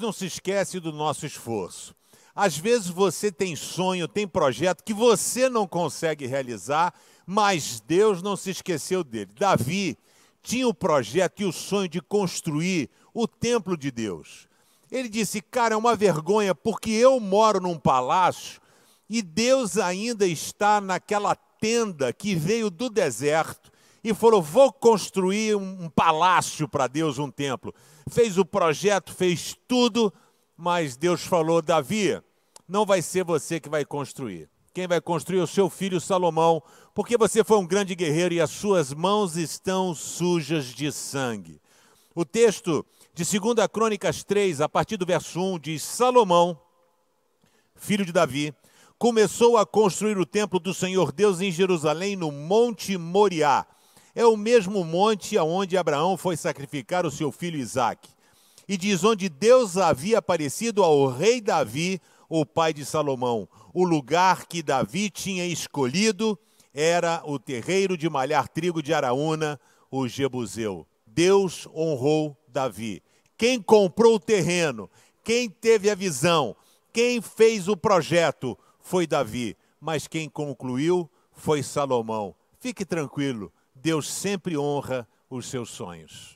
não se esquece do nosso esforço. Às vezes você tem sonho, tem projeto que você não consegue realizar, mas Deus não se esqueceu dele. Davi tinha o projeto e o sonho de construir o templo de Deus. Ele disse: Cara, é uma vergonha, porque eu moro num palácio e Deus ainda está naquela tenda que veio do deserto e falou: Vou construir um palácio para Deus, um templo. Fez o projeto, fez tudo, mas Deus falou: Davi, não vai ser você que vai construir. Quem vai construir é o seu filho Salomão, porque você foi um grande guerreiro e as suas mãos estão sujas de sangue. O texto de 2 Crônicas 3, a partir do verso 1, diz: Salomão, filho de Davi, começou a construir o templo do Senhor Deus em Jerusalém, no Monte Moriá. É o mesmo monte aonde Abraão foi sacrificar o seu filho Isaque. E diz onde Deus havia aparecido ao rei Davi, o pai de Salomão. O lugar que Davi tinha escolhido era o terreiro de malhar trigo de Araúna, o Jebuseu. Deus honrou Davi. Quem comprou o terreno, quem teve a visão, quem fez o projeto foi Davi, mas quem concluiu foi Salomão. Fique tranquilo, Deus sempre honra os seus sonhos.